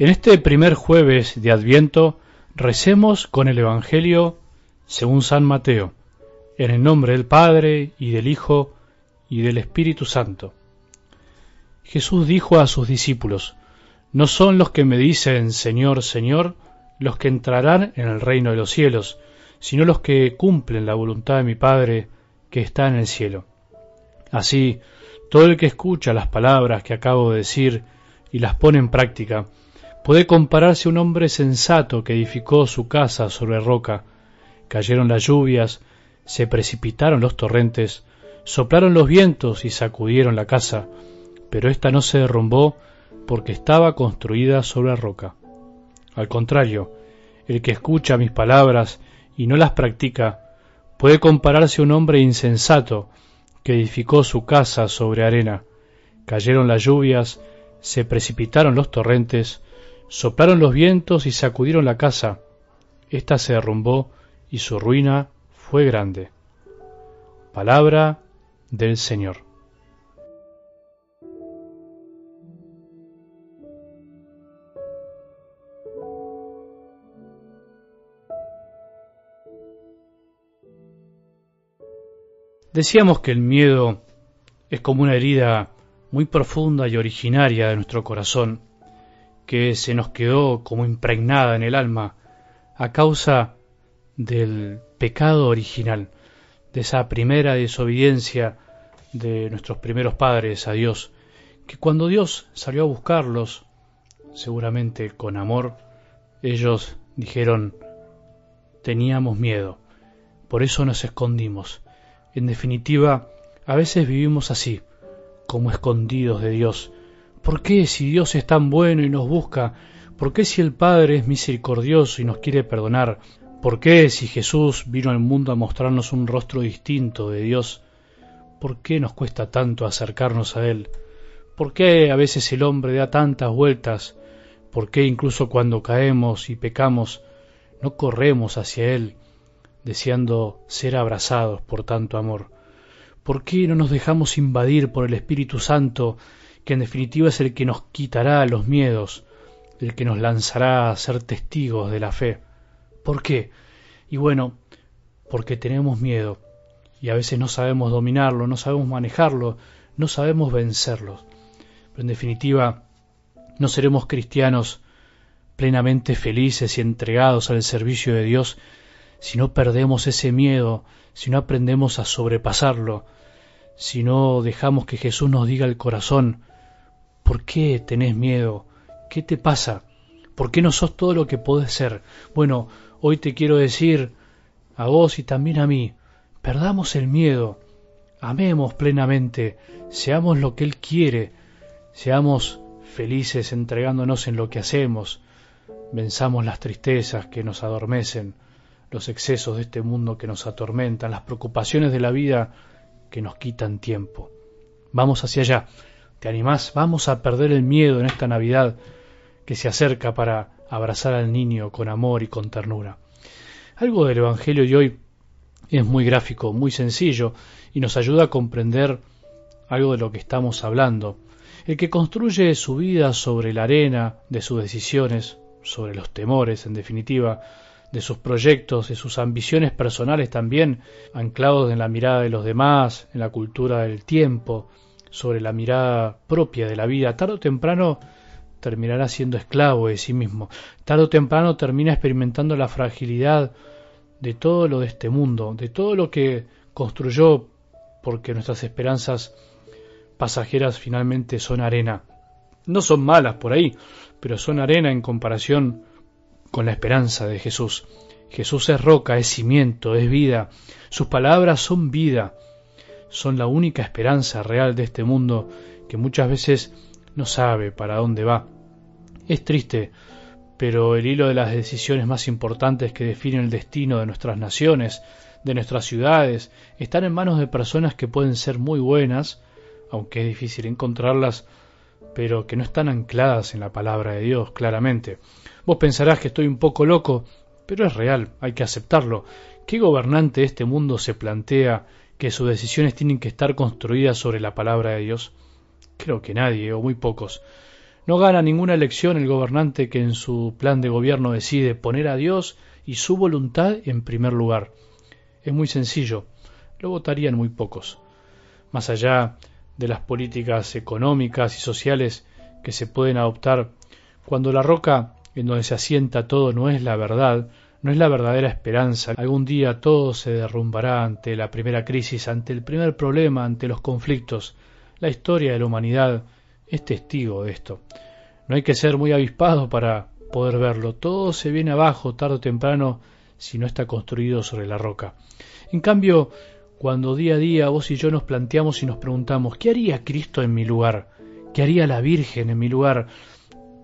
En este primer jueves de Adviento recemos con el Evangelio según San Mateo, en el nombre del Padre y del Hijo y del Espíritu Santo. Jesús dijo a sus discípulos, No son los que me dicen Señor, Señor, los que entrarán en el reino de los cielos, sino los que cumplen la voluntad de mi Padre que está en el cielo. Así, todo el que escucha las palabras que acabo de decir y las pone en práctica, Puede compararse un hombre sensato que edificó su casa sobre roca. Cayeron las lluvias, se precipitaron los torrentes, soplaron los vientos y sacudieron la casa, pero ésta no se derrumbó porque estaba construida sobre roca. Al contrario, el que escucha mis palabras y no las practica, puede compararse a un hombre insensato que edificó su casa sobre arena. Cayeron las lluvias, se precipitaron los torrentes, Soplaron los vientos y sacudieron la casa. Esta se derrumbó y su ruina fue grande. Palabra del Señor. Decíamos que el miedo es como una herida muy profunda y originaria de nuestro corazón que se nos quedó como impregnada en el alma a causa del pecado original, de esa primera desobediencia de nuestros primeros padres a Dios, que cuando Dios salió a buscarlos, seguramente con amor, ellos dijeron, teníamos miedo, por eso nos escondimos. En definitiva, a veces vivimos así, como escondidos de Dios, ¿Por qué si Dios es tan bueno y nos busca? ¿Por qué si el Padre es misericordioso y nos quiere perdonar? ¿Por qué si Jesús vino al mundo a mostrarnos un rostro distinto de Dios? ¿Por qué nos cuesta tanto acercarnos a Él? ¿Por qué a veces el hombre da tantas vueltas? ¿Por qué incluso cuando caemos y pecamos no corremos hacia Él, deseando ser abrazados por tanto amor? ¿Por qué no nos dejamos invadir por el Espíritu Santo que en definitiva es el que nos quitará los miedos, el que nos lanzará a ser testigos de la fe. ¿Por qué? Y bueno, porque tenemos miedo y a veces no sabemos dominarlo, no sabemos manejarlo, no sabemos vencerlo. Pero en definitiva, no seremos cristianos plenamente felices y entregados al servicio de Dios si no perdemos ese miedo, si no aprendemos a sobrepasarlo, si no dejamos que Jesús nos diga el corazón, ¿Por qué tenés miedo? ¿Qué te pasa? ¿Por qué no sos todo lo que podés ser? Bueno, hoy te quiero decir a vos y también a mí, perdamos el miedo, amemos plenamente, seamos lo que Él quiere, seamos felices entregándonos en lo que hacemos, venzamos las tristezas que nos adormecen, los excesos de este mundo que nos atormentan, las preocupaciones de la vida que nos quitan tiempo. Vamos hacia allá. ¿Te animás? Vamos a perder el miedo en esta Navidad que se acerca para abrazar al niño con amor y con ternura. Algo del Evangelio de hoy es muy gráfico, muy sencillo y nos ayuda a comprender algo de lo que estamos hablando. El que construye su vida sobre la arena de sus decisiones, sobre los temores, en definitiva, de sus proyectos, de sus ambiciones personales también, anclados en la mirada de los demás, en la cultura del tiempo, sobre la mirada propia de la vida, tarde o temprano terminará siendo esclavo de sí mismo, tarde o temprano termina experimentando la fragilidad de todo lo de este mundo, de todo lo que construyó, porque nuestras esperanzas pasajeras finalmente son arena. No son malas por ahí, pero son arena en comparación con la esperanza de Jesús. Jesús es roca, es cimiento, es vida. Sus palabras son vida son la única esperanza real de este mundo que muchas veces no sabe para dónde va. Es triste, pero el hilo de las decisiones más importantes que definen el destino de nuestras naciones, de nuestras ciudades, están en manos de personas que pueden ser muy buenas, aunque es difícil encontrarlas, pero que no están ancladas en la palabra de Dios, claramente. Vos pensarás que estoy un poco loco, pero es real, hay que aceptarlo. ¿Qué gobernante de este mundo se plantea que sus decisiones tienen que estar construidas sobre la palabra de Dios? Creo que nadie, o muy pocos. No gana ninguna elección el gobernante que en su plan de gobierno decide poner a Dios y su voluntad en primer lugar. Es muy sencillo, lo votarían muy pocos. Más allá de las políticas económicas y sociales que se pueden adoptar, cuando la roca en donde se asienta todo no es la verdad, no es la verdadera esperanza. Algún día todo se derrumbará ante la primera crisis, ante el primer problema, ante los conflictos. La historia de la humanidad es testigo de esto. No hay que ser muy avispado para poder verlo. Todo se viene abajo tarde o temprano si no está construido sobre la roca. En cambio, cuando día a día vos y yo nos planteamos y nos preguntamos, ¿qué haría Cristo en mi lugar? ¿Qué haría la Virgen en mi lugar?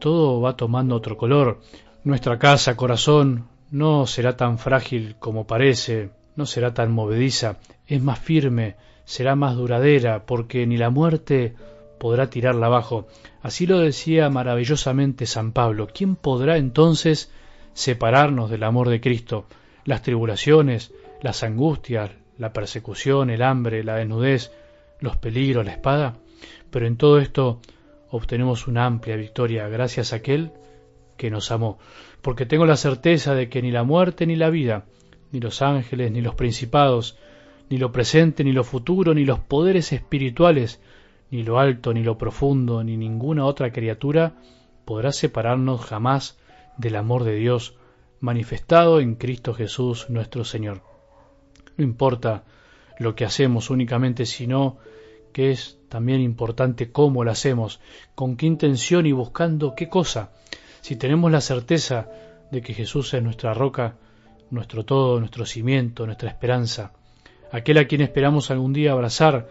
Todo va tomando otro color. Nuestra casa, corazón, no será tan frágil como parece, no será tan movediza, es más firme, será más duradera, porque ni la muerte podrá tirarla abajo. Así lo decía maravillosamente San Pablo. ¿Quién podrá entonces separarnos del amor de Cristo? Las tribulaciones, las angustias, la persecución, el hambre, la desnudez, los peligros, la espada. Pero en todo esto obtenemos una amplia victoria gracias a aquel que nos amó, porque tengo la certeza de que ni la muerte ni la vida, ni los ángeles, ni los principados, ni lo presente, ni lo futuro, ni los poderes espirituales, ni lo alto, ni lo profundo, ni ninguna otra criatura podrá separarnos jamás del amor de Dios manifestado en Cristo Jesús nuestro Señor. No importa lo que hacemos únicamente, sino que es también importante cómo lo hacemos, con qué intención y buscando qué cosa. Si tenemos la certeza de que Jesús es nuestra roca, nuestro todo, nuestro cimiento, nuestra esperanza, aquel a quien esperamos algún día abrazar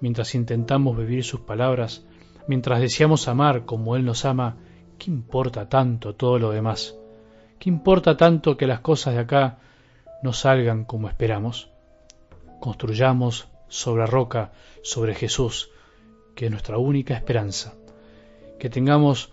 mientras intentamos vivir sus palabras, mientras deseamos amar como Él nos ama, ¿qué importa tanto todo lo demás? ¿Qué importa tanto que las cosas de acá no salgan como esperamos? Construyamos sobre roca, sobre Jesús, que es nuestra única esperanza. Que tengamos